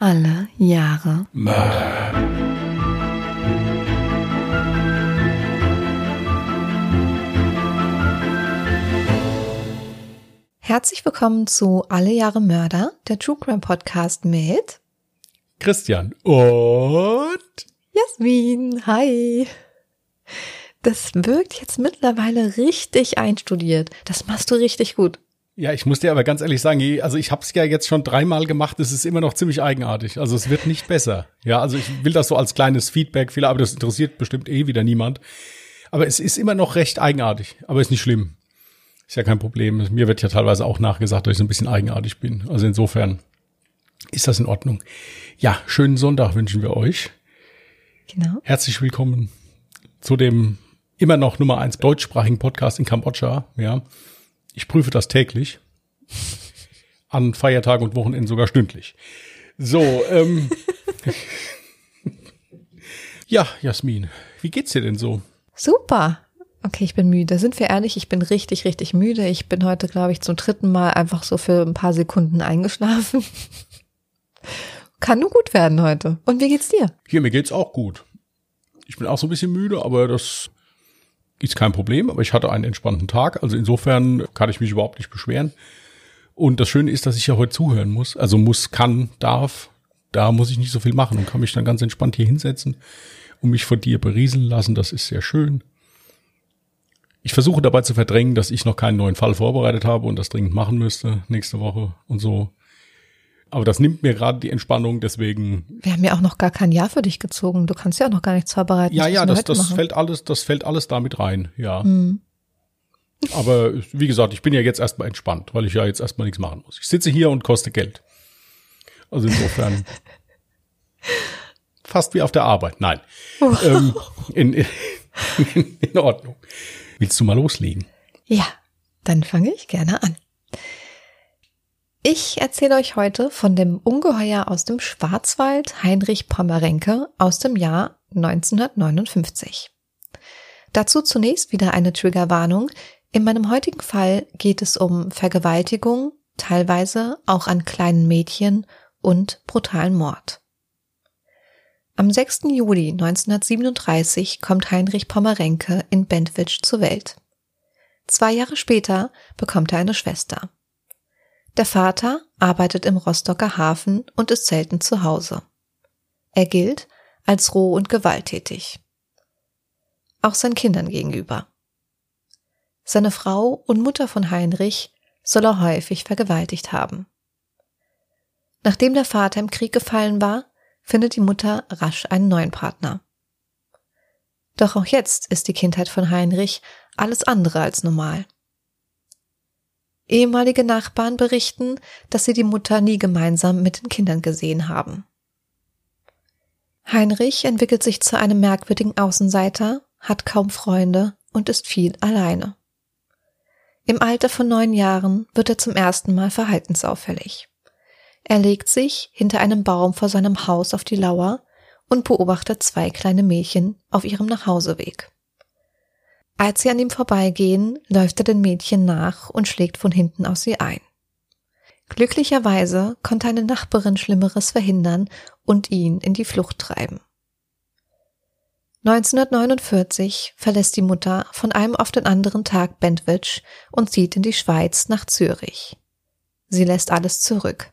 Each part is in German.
Alle Jahre Mörder. Herzlich willkommen zu Alle Jahre Mörder, der True Crime Podcast mit Christian und Jasmin. Hi. Das wirkt jetzt mittlerweile richtig einstudiert. Das machst du richtig gut. Ja, ich muss dir aber ganz ehrlich sagen, also ich habe es ja jetzt schon dreimal gemacht, es ist immer noch ziemlich eigenartig. Also es wird nicht besser. Ja, also ich will das so als kleines Feedback, vielleicht, aber das interessiert bestimmt eh wieder niemand. Aber es ist immer noch recht eigenartig, aber ist nicht schlimm. Ist ja kein Problem. Mir wird ja teilweise auch nachgesagt, dass ich so ein bisschen eigenartig bin. Also insofern ist das in Ordnung. Ja, schönen Sonntag wünschen wir euch. Genau. Herzlich willkommen zu dem immer noch Nummer eins deutschsprachigen Podcast in Kambodscha. Ja, ich prüfe das täglich. An Feiertagen und Wochenenden sogar stündlich. So, ähm. ja, Jasmin, wie geht's dir denn so? Super. Okay, ich bin müde. Sind wir ehrlich? Ich bin richtig, richtig müde. Ich bin heute, glaube ich, zum dritten Mal einfach so für ein paar Sekunden eingeschlafen. Kann nur gut werden heute. Und wie geht's dir? Hier, mir geht's auch gut. Ich bin auch so ein bisschen müde, aber das ist kein Problem. Aber ich hatte einen entspannten Tag. Also insofern kann ich mich überhaupt nicht beschweren. Und das Schöne ist, dass ich ja heute zuhören muss. Also muss, kann, darf. Da muss ich nicht so viel machen und kann mich dann ganz entspannt hier hinsetzen und mich von dir berieseln lassen. Das ist sehr schön. Ich versuche dabei zu verdrängen, dass ich noch keinen neuen Fall vorbereitet habe und das dringend machen müsste nächste Woche und so. Aber das nimmt mir gerade die Entspannung, deswegen Wir haben ja auch noch gar kein Jahr für dich gezogen. Du kannst ja auch noch gar nichts vorbereiten. Ja, ja, das, das machen. fällt alles, das fällt alles damit rein, ja. Hm. Aber wie gesagt, ich bin ja jetzt erstmal entspannt, weil ich ja jetzt erstmal nichts machen muss. Ich sitze hier und koste Geld. Also insofern fast wie auf der Arbeit. Nein. ähm, in, in, in Ordnung. Willst du mal loslegen? Ja, dann fange ich gerne an. Ich erzähle euch heute von dem Ungeheuer aus dem Schwarzwald Heinrich Pommerenke aus dem Jahr 1959. Dazu zunächst wieder eine Triggerwarnung. In meinem heutigen Fall geht es um Vergewaltigung, teilweise auch an kleinen Mädchen und brutalen Mord. Am 6. Juli 1937 kommt Heinrich Pommerenke in Bentwitsch zur Welt. Zwei Jahre später bekommt er eine Schwester. Der Vater arbeitet im Rostocker Hafen und ist selten zu Hause. Er gilt als roh und gewalttätig. Auch seinen Kindern gegenüber. Seine Frau und Mutter von Heinrich soll er häufig vergewaltigt haben. Nachdem der Vater im Krieg gefallen war, findet die Mutter rasch einen neuen Partner. Doch auch jetzt ist die Kindheit von Heinrich alles andere als normal. Ehemalige Nachbarn berichten, dass sie die Mutter nie gemeinsam mit den Kindern gesehen haben. Heinrich entwickelt sich zu einem merkwürdigen Außenseiter, hat kaum Freunde und ist viel alleine. Im Alter von neun Jahren wird er zum ersten Mal verhaltensauffällig. Er legt sich hinter einem Baum vor seinem Haus auf die Lauer und beobachtet zwei kleine Mädchen auf ihrem Nachhauseweg. Als sie an ihm vorbeigehen, läuft er den Mädchen nach und schlägt von hinten auf sie ein. Glücklicherweise konnte eine Nachbarin Schlimmeres verhindern und ihn in die Flucht treiben. 1949 verlässt die Mutter von einem auf den anderen Tag Bentwitsch und zieht in die Schweiz nach Zürich. Sie lässt alles zurück.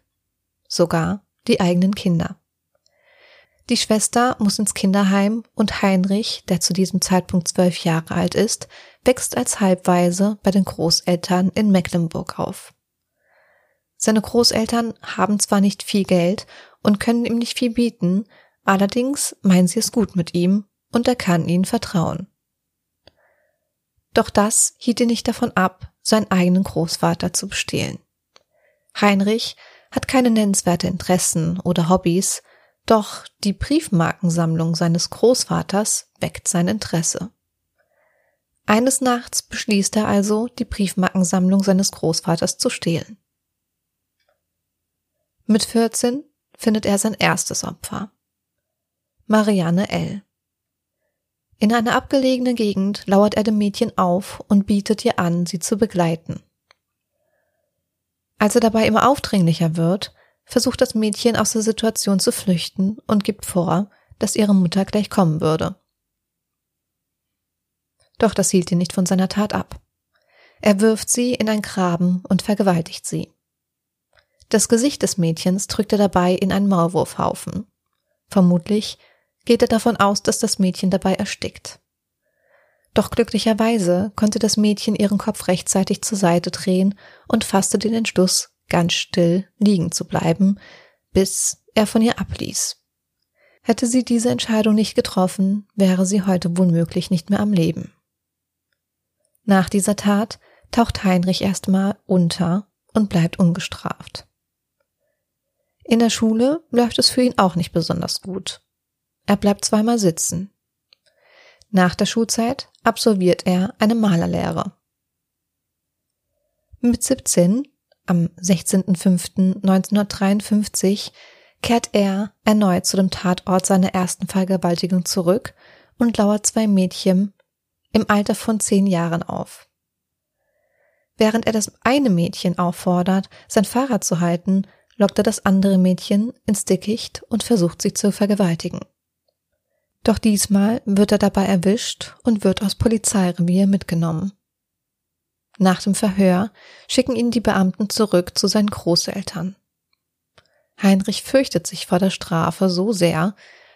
Sogar die eigenen Kinder. Die Schwester muss ins Kinderheim und Heinrich, der zu diesem Zeitpunkt zwölf Jahre alt ist, wächst als Halbwaise bei den Großeltern in Mecklenburg auf. Seine Großeltern haben zwar nicht viel Geld und können ihm nicht viel bieten, allerdings meinen sie es gut mit ihm und er kann ihnen vertrauen. Doch das hielt ihn nicht davon ab, seinen eigenen Großvater zu bestehlen. Heinrich hat keine nennenswerte Interessen oder Hobbys, doch die Briefmarkensammlung seines Großvaters weckt sein Interesse. Eines Nachts beschließt er also, die Briefmarkensammlung seines Großvaters zu stehlen. Mit 14 findet er sein erstes Opfer. Marianne L. In einer abgelegenen Gegend lauert er dem Mädchen auf und bietet ihr an, sie zu begleiten. Als er dabei immer aufdringlicher wird, versucht das Mädchen aus der Situation zu flüchten und gibt vor, dass ihre Mutter gleich kommen würde. Doch das hielt ihn nicht von seiner Tat ab. Er wirft sie in ein Graben und vergewaltigt sie. Das Gesicht des Mädchens drückt er dabei in einen Maulwurfhaufen. Vermutlich geht er davon aus, dass das Mädchen dabei erstickt. Doch glücklicherweise konnte das Mädchen ihren Kopf rechtzeitig zur Seite drehen und fasste den Entschluss, ganz still liegen zu bleiben, bis er von ihr abließ. Hätte sie diese Entscheidung nicht getroffen, wäre sie heute womöglich nicht mehr am Leben. Nach dieser Tat taucht Heinrich erstmal unter und bleibt ungestraft. In der Schule läuft es für ihn auch nicht besonders gut. Er bleibt zweimal sitzen. Nach der Schulzeit absolviert er eine Malerlehre. Mit 17, am 16.05.1953, kehrt er erneut zu dem Tatort seiner ersten Vergewaltigung zurück und lauert zwei Mädchen im Alter von zehn Jahren auf. Während er das eine Mädchen auffordert, sein Fahrrad zu halten, lockt er das andere Mädchen ins Dickicht und versucht sie zu vergewaltigen. Doch diesmal wird er dabei erwischt und wird aus Polizeirevier mitgenommen. Nach dem Verhör schicken ihn die Beamten zurück zu seinen Großeltern. Heinrich fürchtet sich vor der Strafe so sehr,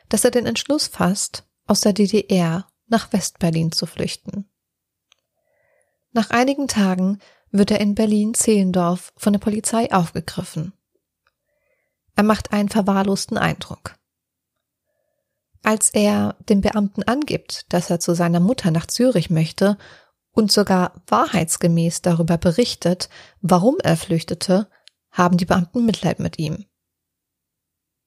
dass er den Entschluss fasst, aus der DDR nach Westberlin zu flüchten. Nach einigen Tagen wird er in Berlin-Zehlendorf von der Polizei aufgegriffen. Er macht einen verwahrlosten Eindruck. Als er dem Beamten angibt, dass er zu seiner Mutter nach Zürich möchte und sogar wahrheitsgemäß darüber berichtet, warum er flüchtete, haben die Beamten Mitleid mit ihm.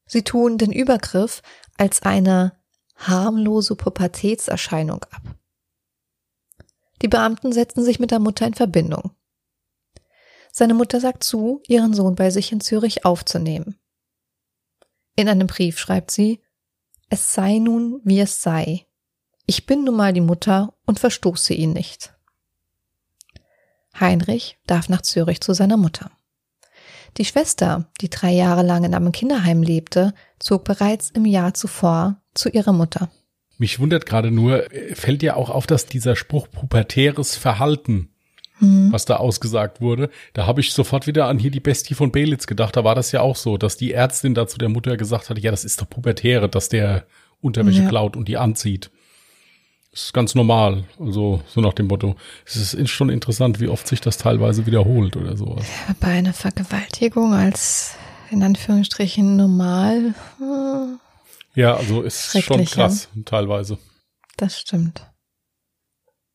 Sie tun den Übergriff als eine harmlose Pubertätserscheinung ab. Die Beamten setzen sich mit der Mutter in Verbindung. Seine Mutter sagt zu, ihren Sohn bei sich in Zürich aufzunehmen. In einem Brief schreibt sie, es sei nun, wie es sei. Ich bin nun mal die Mutter und verstoße ihn nicht. Heinrich darf nach Zürich zu seiner Mutter. Die Schwester, die drei Jahre lang in einem Kinderheim lebte, zog bereits im Jahr zuvor zu ihrer Mutter. Mich wundert gerade nur, fällt ja auch auf, dass dieser Spruch pubertäres Verhalten, hm. was da ausgesagt wurde, da habe ich sofort wieder an hier die Bestie von Belitz gedacht. Da war das ja auch so, dass die Ärztin dazu der Mutter gesagt hat, ja, das ist doch pubertäre, dass der Unterwäsche ja. klaut und die anzieht. Ist ganz normal. Also so nach dem Motto. Es ist schon interessant, wie oft sich das teilweise wiederholt oder sowas. Bei einer Vergewaltigung als in Anführungsstrichen normal. Hm. Ja, also ist schon krass teilweise. Das stimmt.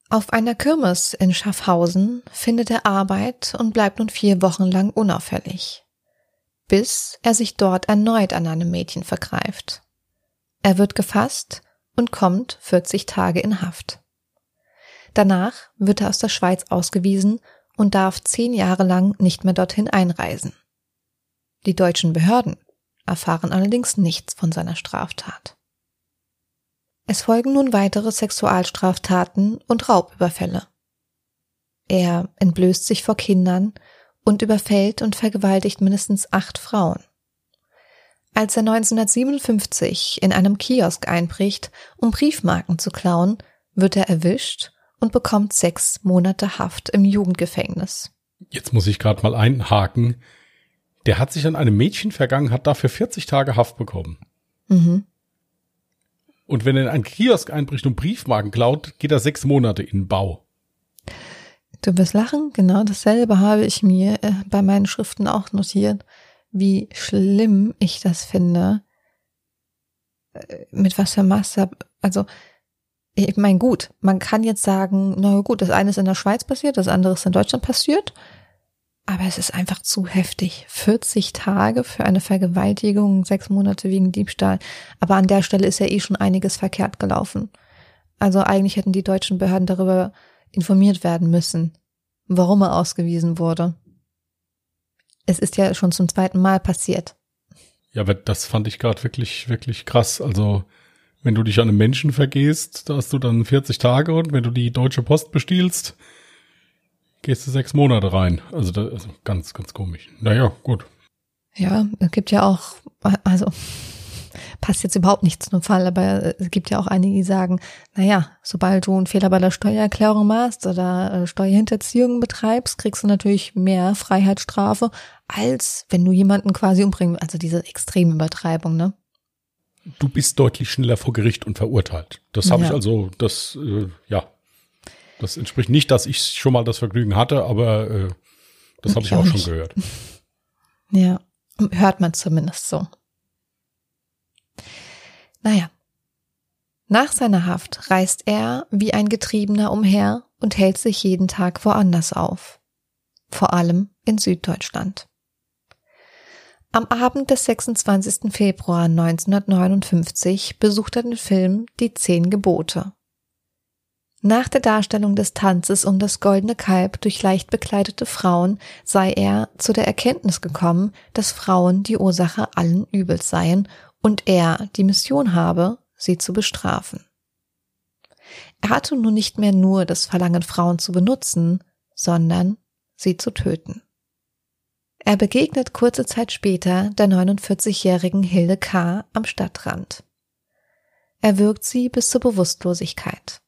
Auf einer Kirmes in Schaffhausen findet er Arbeit und bleibt nun vier Wochen lang unauffällig, bis er sich dort erneut an einem Mädchen vergreift. Er wird gefasst und kommt 40 Tage in Haft. Danach wird er aus der Schweiz ausgewiesen und darf zehn Jahre lang nicht mehr dorthin einreisen. Die deutschen Behörden erfahren allerdings nichts von seiner Straftat. Es folgen nun weitere Sexualstraftaten und Raubüberfälle. Er entblößt sich vor Kindern und überfällt und vergewaltigt mindestens acht Frauen. Als er 1957 in einem Kiosk einbricht, um Briefmarken zu klauen, wird er erwischt und bekommt sechs Monate Haft im Jugendgefängnis. Jetzt muss ich gerade mal einhaken. Der hat sich an einem Mädchen vergangen, hat dafür 40 Tage Haft bekommen. Mhm. Und wenn er in einen Kiosk einbricht und Briefmarken klaut, geht er sechs Monate in Bau. Du wirst lachen, genau dasselbe habe ich mir äh, bei meinen Schriften auch notiert wie schlimm ich das finde, äh, mit was für Masse, also ich meine, gut, man kann jetzt sagen, na gut, das eine ist in der Schweiz passiert, das andere ist in Deutschland passiert, aber es ist einfach zu heftig. 40 Tage für eine Vergewaltigung, sechs Monate wegen Diebstahl. Aber an der Stelle ist ja eh schon einiges verkehrt gelaufen. Also eigentlich hätten die deutschen Behörden darüber informiert werden müssen, warum er ausgewiesen wurde es ist ja schon zum zweiten Mal passiert. Ja, aber das fand ich gerade wirklich, wirklich krass. Also, wenn du dich an einem Menschen vergehst, da hast du dann 40 Tage und wenn du die Deutsche Post bestiehlst, gehst du sechs Monate rein. Also, das ist ganz, ganz komisch. Naja, gut. Ja, es gibt ja auch, also passt jetzt überhaupt nicht zum Fall, aber es gibt ja auch einige, die sagen, naja, sobald du einen Fehler bei der Steuererklärung machst oder äh, Steuerhinterziehung betreibst, kriegst du natürlich mehr Freiheitsstrafe, als wenn du jemanden quasi umbringst. Also diese extreme Übertreibung, ne? Du bist deutlich schneller vor Gericht und verurteilt. Das habe ja. ich also, das, äh, ja. Das entspricht nicht, dass ich schon mal das Vergnügen hatte, aber äh, das habe ich, ich auch, auch schon gehört. Ja. Hört man zumindest so. Naja. Nach seiner Haft reist er wie ein Getriebener umher und hält sich jeden Tag woanders auf. Vor allem in Süddeutschland. Am Abend des 26. Februar 1959 besucht er den Film Die Zehn Gebote. Nach der Darstellung des Tanzes um das goldene Kalb durch leicht bekleidete Frauen sei er zu der Erkenntnis gekommen, dass Frauen die Ursache allen Übels seien und er die Mission habe, sie zu bestrafen. Er hatte nun nicht mehr nur das Verlangen, Frauen zu benutzen, sondern sie zu töten. Er begegnet kurze Zeit später der 49-jährigen Hilde K. am Stadtrand. Er wirkt sie bis zur Bewusstlosigkeit.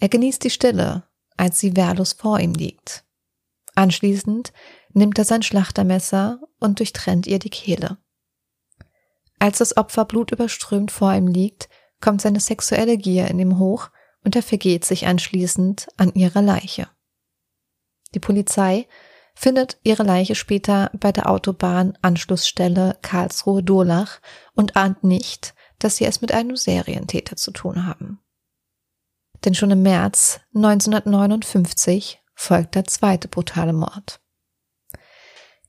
Er genießt die Stille, als sie wehrlos vor ihm liegt. Anschließend nimmt er sein Schlachtermesser und durchtrennt ihr die Kehle. Als das Opfer blutüberströmt vor ihm liegt, kommt seine sexuelle Gier in ihm hoch und er vergeht sich anschließend an ihrer Leiche. Die Polizei findet ihre Leiche später bei der Autobahnanschlussstelle Karlsruhe-Durlach und ahnt nicht, dass sie es mit einem Serientäter zu tun haben denn schon im März 1959 folgt der zweite brutale Mord.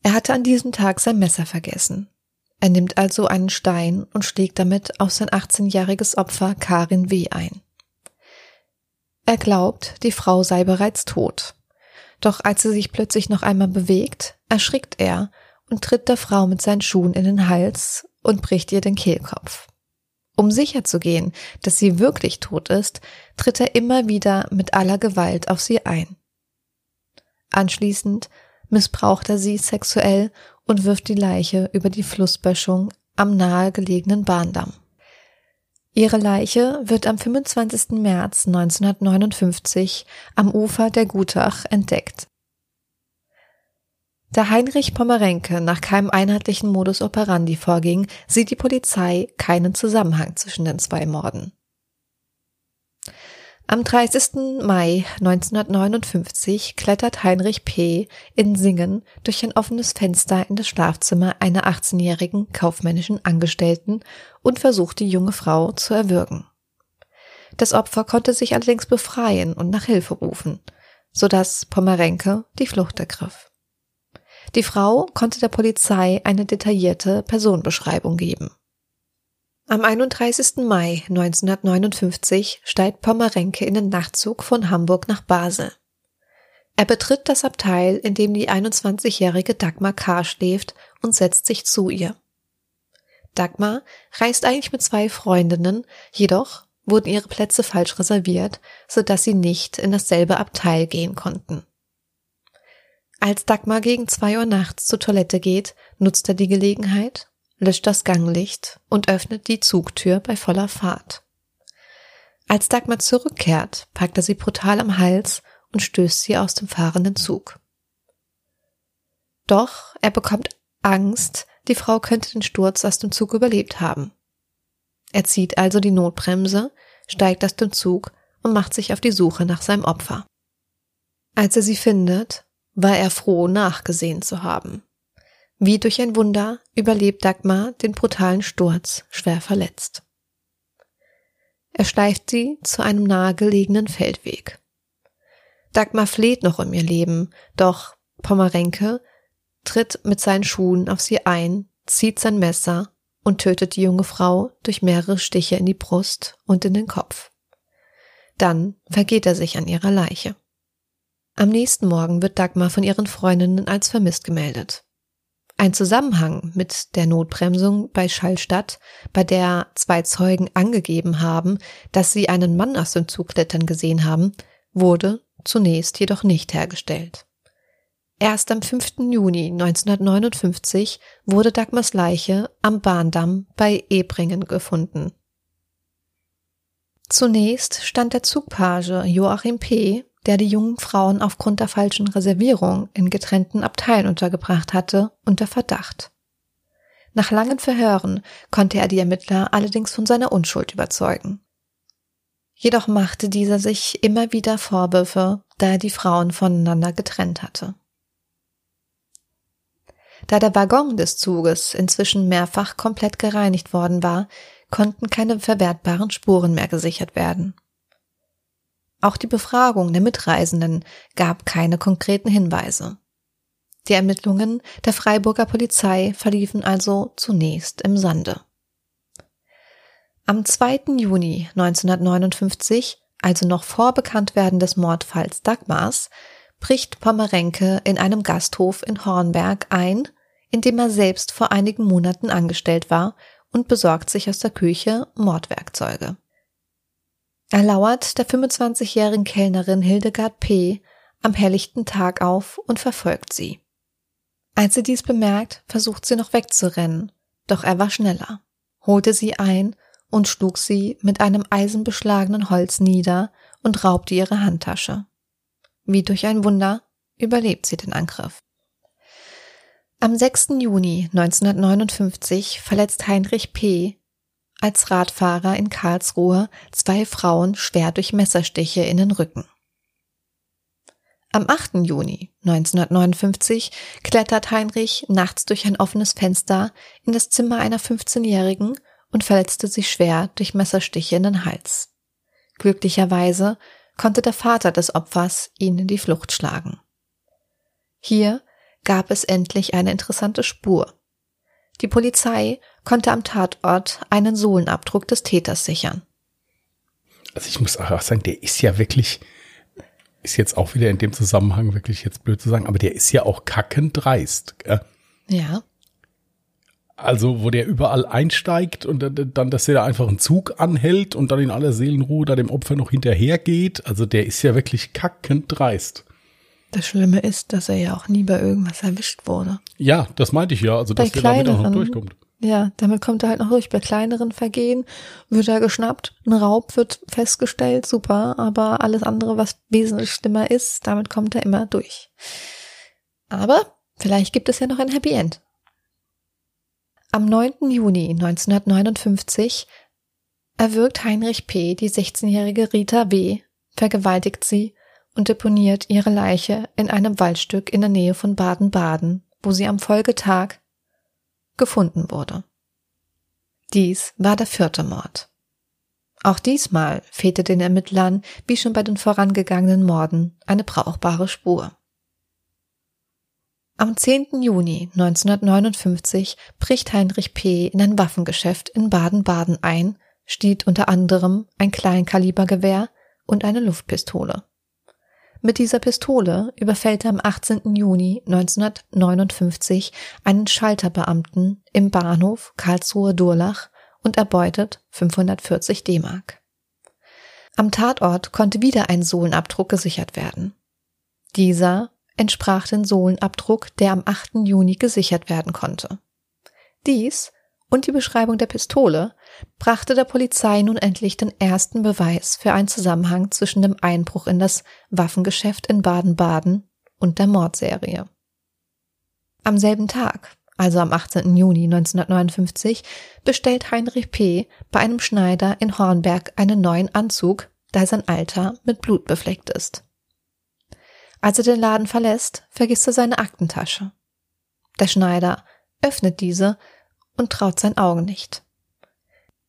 Er hatte an diesem Tag sein Messer vergessen. Er nimmt also einen Stein und schlägt damit auf sein 18-jähriges Opfer Karin W. ein. Er glaubt, die Frau sei bereits tot. Doch als sie sich plötzlich noch einmal bewegt, erschrickt er und tritt der Frau mit seinen Schuhen in den Hals und bricht ihr den Kehlkopf. Um sicherzugehen, dass sie wirklich tot ist, tritt er immer wieder mit aller Gewalt auf sie ein. Anschließend missbraucht er sie sexuell und wirft die Leiche über die Flussböschung am nahegelegenen Bahndamm. Ihre Leiche wird am 25. März 1959 am Ufer der Gutach entdeckt. Da Heinrich Pommerenke nach keinem einheitlichen Modus operandi vorging, sieht die Polizei keinen Zusammenhang zwischen den zwei Morden. Am 30. Mai 1959 klettert Heinrich P. in Singen durch ein offenes Fenster in das Schlafzimmer einer 18-jährigen kaufmännischen Angestellten und versucht die junge Frau zu erwürgen. Das Opfer konnte sich allerdings befreien und nach Hilfe rufen, sodass Pommerenke die Flucht ergriff. Die Frau konnte der Polizei eine detaillierte Personenbeschreibung geben. Am 31. Mai 1959 steigt Pommerenke in den Nachtzug von Hamburg nach Basel. Er betritt das Abteil, in dem die 21-jährige Dagmar K. schläft und setzt sich zu ihr. Dagmar reist eigentlich mit zwei Freundinnen, jedoch wurden ihre Plätze falsch reserviert, sodass sie nicht in dasselbe Abteil gehen konnten. Als Dagmar gegen zwei Uhr nachts zur Toilette geht, nutzt er die Gelegenheit, löscht das Ganglicht und öffnet die Zugtür bei voller Fahrt. Als Dagmar zurückkehrt, packt er sie brutal am Hals und stößt sie aus dem fahrenden Zug. Doch er bekommt Angst, die Frau könnte den Sturz aus dem Zug überlebt haben. Er zieht also die Notbremse, steigt aus dem Zug und macht sich auf die Suche nach seinem Opfer. Als er sie findet, war er froh, nachgesehen zu haben. Wie durch ein Wunder überlebt Dagmar den brutalen Sturz schwer verletzt. Er schleift sie zu einem nahegelegenen Feldweg. Dagmar fleht noch um ihr Leben, doch Pommerenke tritt mit seinen Schuhen auf sie ein, zieht sein Messer und tötet die junge Frau durch mehrere Stiche in die Brust und in den Kopf. Dann vergeht er sich an ihrer Leiche. Am nächsten Morgen wird Dagmar von ihren Freundinnen als vermisst gemeldet. Ein Zusammenhang mit der Notbremsung bei Schallstadt, bei der zwei Zeugen angegeben haben, dass sie einen Mann aus dem Zug klettern gesehen haben, wurde zunächst jedoch nicht hergestellt. Erst am 5. Juni 1959 wurde Dagmars Leiche am Bahndamm bei Ebringen gefunden. Zunächst stand der Zugpage Joachim P., der die jungen Frauen aufgrund der falschen Reservierung in getrennten Abteilen untergebracht hatte, unter Verdacht. Nach langen Verhören konnte er die Ermittler allerdings von seiner Unschuld überzeugen. Jedoch machte dieser sich immer wieder Vorwürfe, da er die Frauen voneinander getrennt hatte. Da der Waggon des Zuges inzwischen mehrfach komplett gereinigt worden war, konnten keine verwertbaren Spuren mehr gesichert werden. Auch die Befragung der Mitreisenden gab keine konkreten Hinweise. Die Ermittlungen der Freiburger Polizei verliefen also zunächst im Sande. Am 2. Juni 1959, also noch vor Bekanntwerden des Mordfalls Dagmars, bricht Pommerenke in einem Gasthof in Hornberg ein, in dem er selbst vor einigen Monaten angestellt war und besorgt sich aus der Küche Mordwerkzeuge. Er lauert der 25-jährigen Kellnerin Hildegard P. am helllichten Tag auf und verfolgt sie. Als sie dies bemerkt, versucht sie noch wegzurennen, doch er war schneller, holte sie ein und schlug sie mit einem eisenbeschlagenen Holz nieder und raubte ihre Handtasche. Wie durch ein Wunder überlebt sie den Angriff. Am 6. Juni 1959 verletzt Heinrich P. als Radfahrer in Karlsruhe zwei Frauen schwer durch Messerstiche in den Rücken. Am 8. Juni 1959 klettert Heinrich nachts durch ein offenes Fenster in das Zimmer einer 15-Jährigen und verletzte sich schwer durch Messerstiche in den Hals. Glücklicherweise konnte der Vater des Opfers ihn in die Flucht schlagen. Hier gab es endlich eine interessante Spur. Die Polizei konnte am Tatort einen Sohlenabdruck des Täters sichern. Also ich muss auch sagen, der ist ja wirklich, ist jetzt auch wieder in dem Zusammenhang wirklich jetzt blöd zu sagen, aber der ist ja auch kackend dreist. Gell? Ja. Also, wo der überall einsteigt und dann, dass der da einfach einen Zug anhält und dann in aller Seelenruhe da dem Opfer noch hinterhergeht. Also, der ist ja wirklich kackend dreist. Das Schlimme ist, dass er ja auch nie bei irgendwas erwischt wurde. Ja, das meinte ich ja. Also, dass bei der damit auch noch durchkommt. Ja, damit kommt er halt noch durch. Bei kleineren Vergehen wird er geschnappt, ein Raub wird festgestellt, super, aber alles andere, was wesentlich schlimmer ist, damit kommt er immer durch. Aber vielleicht gibt es ja noch ein Happy End. Am 9. Juni 1959 erwürgt Heinrich P. die 16-jährige Rita W., vergewaltigt sie und deponiert ihre Leiche in einem Waldstück in der Nähe von Baden-Baden, wo sie am Folgetag gefunden wurde. Dies war der vierte Mord. Auch diesmal fehlte den Ermittlern, wie schon bei den vorangegangenen Morden, eine brauchbare Spur. Am 10. Juni 1959 bricht Heinrich P. in ein Waffengeschäft in Baden-Baden ein, stiehlt unter anderem ein Kleinkalibergewehr und eine Luftpistole. Mit dieser Pistole überfällt er am 18. Juni 1959 einen Schalterbeamten im Bahnhof Karlsruhe-Durlach und erbeutet 540 D-Mark. Am Tatort konnte wieder ein Sohlenabdruck gesichert werden. Dieser entsprach den Sohlenabdruck, der am 8. Juni gesichert werden konnte. Dies und die Beschreibung der Pistole brachte der Polizei nun endlich den ersten Beweis für einen Zusammenhang zwischen dem Einbruch in das Waffengeschäft in Baden-Baden und der Mordserie. Am selben Tag, also am 18. Juni 1959, bestellt Heinrich P. bei einem Schneider in Hornberg einen neuen Anzug, da sein Alter mit Blut befleckt ist. Als er den Laden verlässt, vergisst er seine Aktentasche. Der Schneider öffnet diese und traut seinen Augen nicht.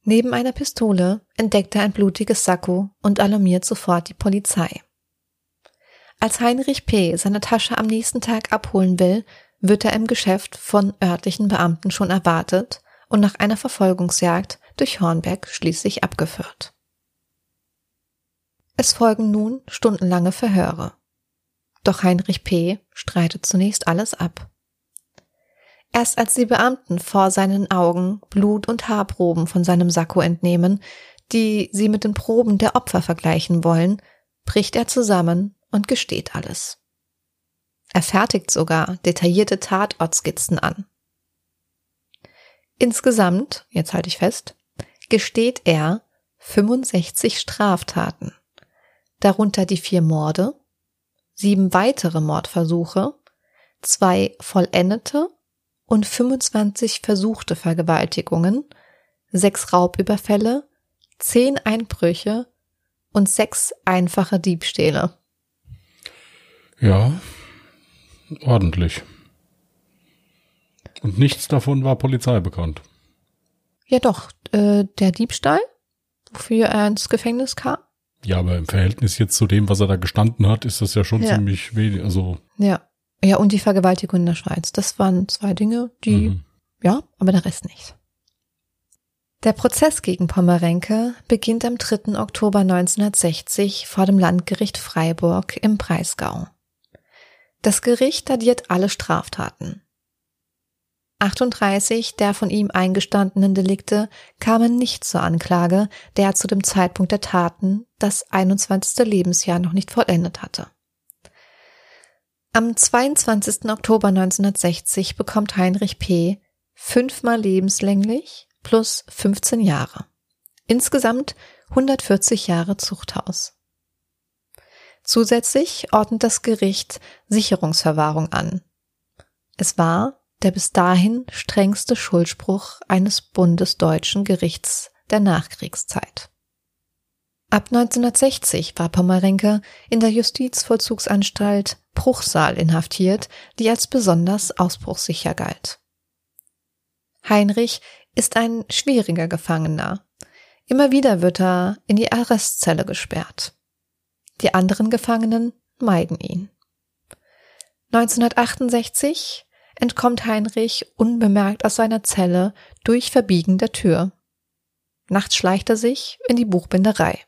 Neben einer Pistole entdeckt er ein blutiges Sakko und alarmiert sofort die Polizei. Als Heinrich P. seine Tasche am nächsten Tag abholen will, wird er im Geschäft von örtlichen Beamten schon erwartet und nach einer Verfolgungsjagd durch Hornberg schließlich abgeführt. Es folgen nun stundenlange Verhöre. Doch Heinrich P. streitet zunächst alles ab. Erst als die Beamten vor seinen Augen Blut- und Haarproben von seinem Sakko entnehmen, die sie mit den Proben der Opfer vergleichen wollen, bricht er zusammen und gesteht alles. Er fertigt sogar detaillierte Tatortskizzen an. Insgesamt, jetzt halte ich fest, gesteht er 65 Straftaten, darunter die vier Morde, sieben weitere Mordversuche, zwei vollendete und 25 versuchte Vergewaltigungen, sechs Raubüberfälle, zehn Einbrüche und sechs einfache Diebstähle. Ja, ordentlich. Und nichts davon war Polizei bekannt. Ja doch, äh, der Diebstahl, wofür er ins Gefängnis kam. Ja, aber im Verhältnis jetzt zu dem, was er da gestanden hat, ist das ja schon Ja. ziemlich wenig. Also, Ja. Ja, und die Vergewaltigung in der Schweiz. Das waren zwei Dinge, die, mhm. ja, aber der Rest nicht. Der Prozess gegen Pommerenke beginnt am 3. Oktober 1960 vor dem Landgericht Freiburg im Breisgau. Das Gericht datiert alle Straftaten. 38 der von ihm eingestandenen Delikte kamen nicht zur Anklage, der zu dem Zeitpunkt der Taten das 21. Lebensjahr noch nicht vollendet hatte. Am 22. Oktober 1960 bekommt Heinrich P. fünfmal lebenslänglich plus 15 Jahre. Insgesamt 140 Jahre Zuchthaus. Zusätzlich ordnet das Gericht Sicherungsverwahrung an. Es war der bis dahin strengste Schuldspruch eines bundesdeutschen Gerichts der Nachkriegszeit. Ab 1960 war Pommerenke in der Justizvollzugsanstalt Bruchsal inhaftiert, die als besonders ausbruchssicher galt. Heinrich ist ein schwieriger Gefangener. Immer wieder wird er in die Arrestzelle gesperrt. Die anderen Gefangenen meiden ihn. 1968 entkommt Heinrich unbemerkt aus seiner Zelle durch Verbiegen der Tür. Nachts schleicht er sich in die Buchbinderei.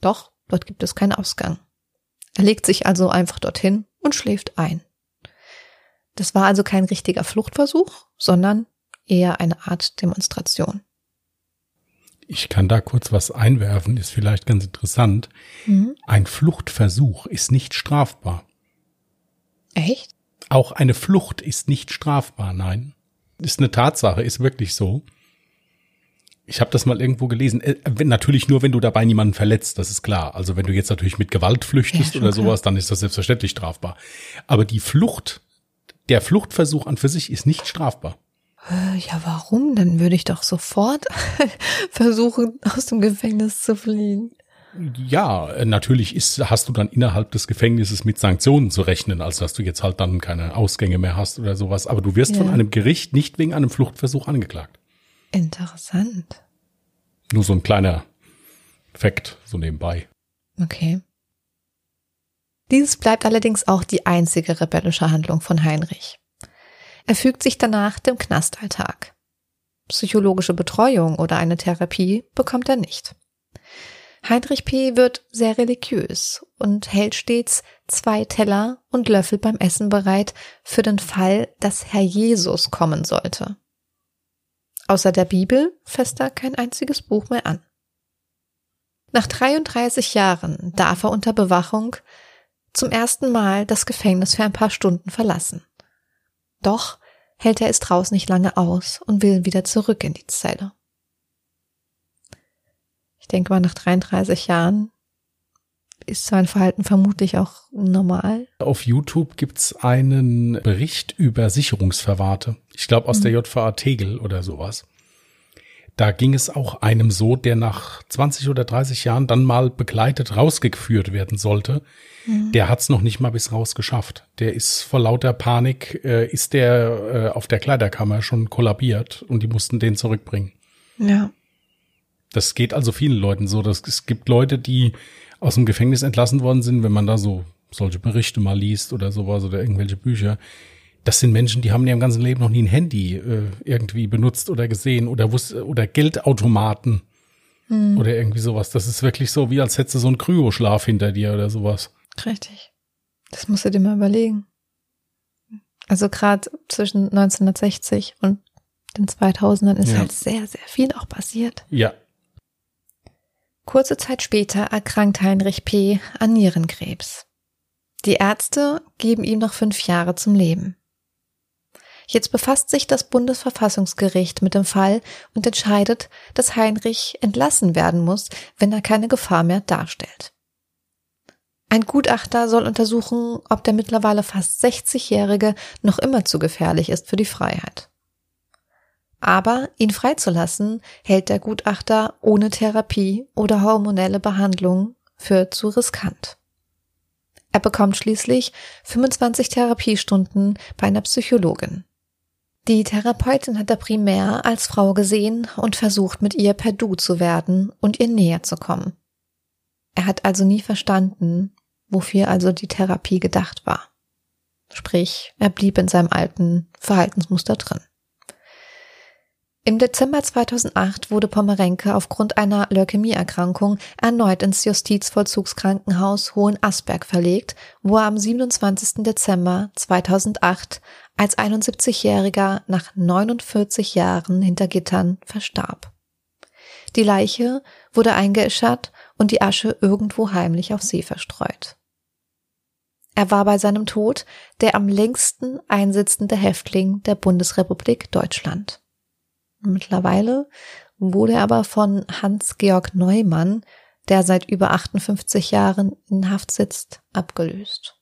Doch dort gibt es keinen Ausgang. Er legt sich also einfach dorthin und schläft ein. Das war also kein richtiger Fluchtversuch, sondern eher eine Art Demonstration. ich kann da kurz was einwerfen, ist vielleicht ganz interessant. Mhm. Ein Fluchtversuch ist nicht strafbar. Echt? Auch eine Flucht ist nicht strafbar, nein. Ist eine Tatsache, ist wirklich so. Ich habe das mal irgendwo gelesen. Äh, wenn, natürlich nur, wenn du dabei niemanden verletzt, das ist klar. Also wenn du jetzt natürlich mit Gewalt flüchtest Ja, oder klar. sowas, dann ist das selbstverständlich strafbar. Aber die Flucht, der Fluchtversuch an für sich ist nicht strafbar. Äh, Ja, warum? Dann würde ich doch sofort versuchen, aus dem Gefängnis zu fliehen. Ja, äh, natürlich ist, hast du dann innerhalb des Gefängnisses mit Sanktionen zu rechnen, als dass du jetzt halt dann keine Ausgänge mehr hast oder sowas. Aber du wirst Ja. von einem Gericht nicht wegen einem Fluchtversuch angeklagt. Interessant. Nur so ein kleiner Fakt so nebenbei. Okay. Dieses bleibt allerdings auch die einzige rebellische Handlung von Heinrich. Er fügt sich danach dem Knastalltag. Psychologische Betreuung oder eine Therapie bekommt er nicht. Heinrich P. wird sehr religiös und hält stets zwei Teller und Löffel beim Essen bereit für den Fall, dass Herr Jesus kommen sollte. Außer der Bibel fasst er kein einziges Buch mehr an. Nach 33 Jahren darf er unter Bewachung zum ersten Mal das Gefängnis für ein paar Stunden verlassen. Doch hält er es draußen nicht lange aus und will wieder zurück in die Zelle. Ich denke mal, nach 33 Jahren ist sein Verhalten vermutlich auch normal. Auf YouTube gibt's einen Bericht über Sicherungsverwahrte. Ich glaube aus der JVA Tegel oder sowas. Da ging es auch einem so, der nach 20 oder 30 Jahren dann mal begleitet rausgeführt werden sollte. Der hat's noch nicht mal bis raus geschafft. Der ist vor lauter Panik, äh, ist der äh, auf der Kleiderkammer schon kollabiert und die mussten den zurückbringen. Ja. Das geht also vielen Leuten so. Dass, es gibt Leute, die aus dem Gefängnis entlassen worden sind, wenn man da so solche Berichte mal liest oder sowas oder irgendwelche Bücher. Das sind Menschen, die haben in ihrem ganzen Leben noch nie ein Handy äh, irgendwie benutzt oder gesehen oder wus oder Geldautomaten oder irgendwie sowas. Das ist wirklich so, wie als hättest du so einen Kryoschlaf hinter dir oder sowas. Richtig. Das musst du dir mal überlegen. Also gerade zwischen 1960 und den 2000ern ist Ja. halt sehr, sehr viel auch passiert. Ja, Kurze Zeit später erkrankt Heinrich P. an Nierenkrebs. Die Ärzte geben ihm noch fünf Jahre zum Leben. Jetzt befasst sich das Bundesverfassungsgericht mit dem Fall und entscheidet, dass Heinrich entlassen werden muss, wenn er keine Gefahr mehr darstellt. Ein Gutachter soll untersuchen, ob der mittlerweile fast 60-Jährige noch immer zu gefährlich ist für die Freiheit. Aber ihn freizulassen, hält der Gutachter ohne Therapie oder hormonelle Behandlung für zu riskant. Er bekommt schließlich 25 Therapiestunden bei einer Psychologin. Die Therapeutin hat er primär als Frau gesehen und versucht mit ihr per Du zu werden und ihr näher zu kommen. Er hat also nie verstanden, wofür also die Therapie gedacht war. Sprich, er blieb in seinem alten Verhaltensmuster drin. Im Dezember 2008 wurde Pomerenke aufgrund einer Leukämieerkrankung erneut ins Justizvollzugskrankenhaus Hohenasperg verlegt, wo er am 27. Dezember 2008 als 71-Jähriger nach 49 Jahren hinter Gittern verstarb. Die Leiche wurde eingeäschert und die Asche irgendwo heimlich auf See verstreut. Er war bei seinem Tod der am längsten einsitzende Häftling der Bundesrepublik Deutschland. Mittlerweile wurde er aber von Hans-Georg Neumann, der seit über 58 Jahren in Haft sitzt, abgelöst.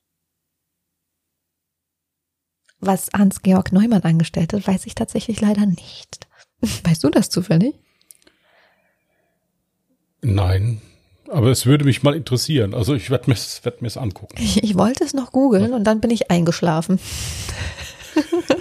Was Hans-Georg Neumann angestellt hat, weiß ich tatsächlich leider nicht. Weißt du das zufällig? Nein, aber es würde mich mal interessieren. Also ich werde mir werd mir's angucken. Ich, ich wollte es noch googeln und dann bin ich eingeschlafen.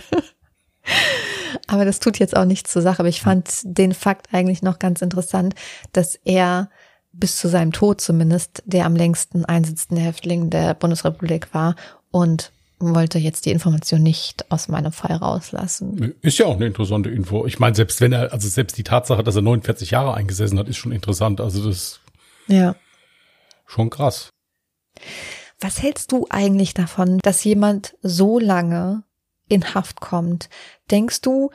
aber das tut jetzt auch nichts zur Sache. Aber ich fand den Fakt eigentlich noch ganz interessant, dass er bis zu seinem Tod zumindest der am längsten einsitzende Häftling der Bundesrepublik war und wollte jetzt die Information nicht aus meinem Fall rauslassen. Ist ja auch eine interessante Info. Ich meine, selbst wenn er, also selbst die Tatsache, dass er 49 Jahre eingesessen hat, ist schon interessant. Also das ja. schon krass. Was hältst du eigentlich davon, dass jemand so lange in Haft kommt? Denkst du,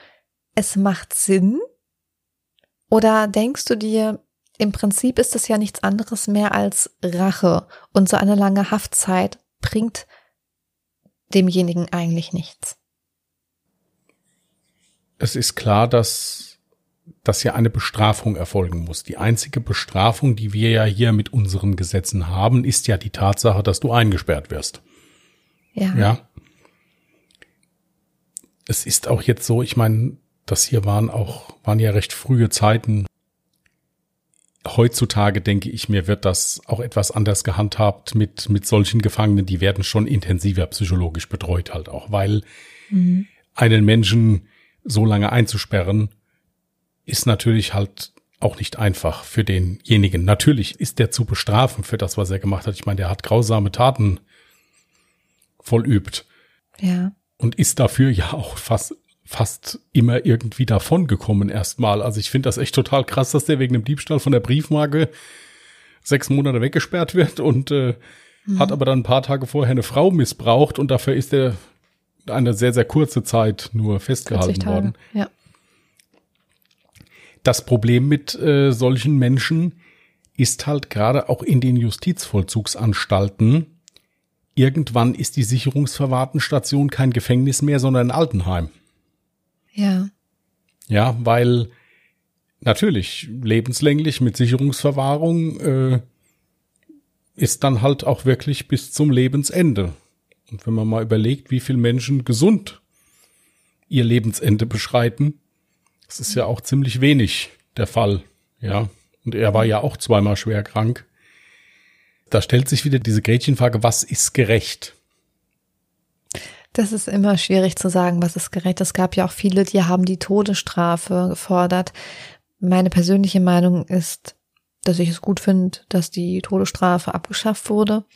es macht Sinn? Oder denkst du dir, im Prinzip ist es ja nichts anderes mehr als Rache und so eine lange Haftzeit bringt demjenigen eigentlich nichts. Es ist klar, dass, dass ja eine Bestrafung erfolgen muss. Die einzige Bestrafung, die wir ja hier mit unseren Gesetzen haben, ist ja die Tatsache, dass du eingesperrt wirst. Ja. Ja. Es ist auch jetzt so, ich meine, das hier waren auch, waren ja recht frühe Zeiten, heutzutage denke ich mir, wird das auch etwas anders gehandhabt mit, mit solchen Gefangenen. Die werden schon intensiver psychologisch betreut halt auch, weil mhm. einen Menschen so lange einzusperren, ist natürlich halt auch nicht einfach für denjenigen. Natürlich ist der zu bestrafen für das, was er gemacht hat. Ich meine, der hat grausame Taten vollübt. Ja. Und ist dafür ja auch fast fast immer irgendwie davon gekommen erstmal. Also ich finde das echt total krass, dass der wegen dem Diebstahl von der Briefmarke sechs Monate weggesperrt wird und äh, mhm. hat aber dann ein paar Tage vorher eine Frau missbraucht und dafür ist er eine sehr, sehr kurze Zeit nur festgehalten worden. Ja. Das Problem mit äh, solchen Menschen ist halt gerade auch in den Justizvollzugsanstalten, irgendwann ist die Sicherungsverwahrtenstation kein Gefängnis mehr, sondern ein Altenheim. Ja. Ja, weil natürlich lebenslänglich mit Sicherungsverwahrung äh, ist dann halt auch wirklich bis zum Lebensende. Und wenn man mal überlegt, wie viele Menschen gesund ihr Lebensende beschreiten, das ist ja auch ziemlich wenig der Fall. Ja. Und er war ja auch zweimal schwer krank. Da stellt sich wieder diese Gretchenfrage, was ist gerecht? Das ist immer schwierig zu sagen, was ist gerecht. Es gab ja auch viele, die haben die Todesstrafe gefordert. Meine persönliche Meinung ist, dass ich es gut finde, dass die Todesstrafe abgeschafft wurde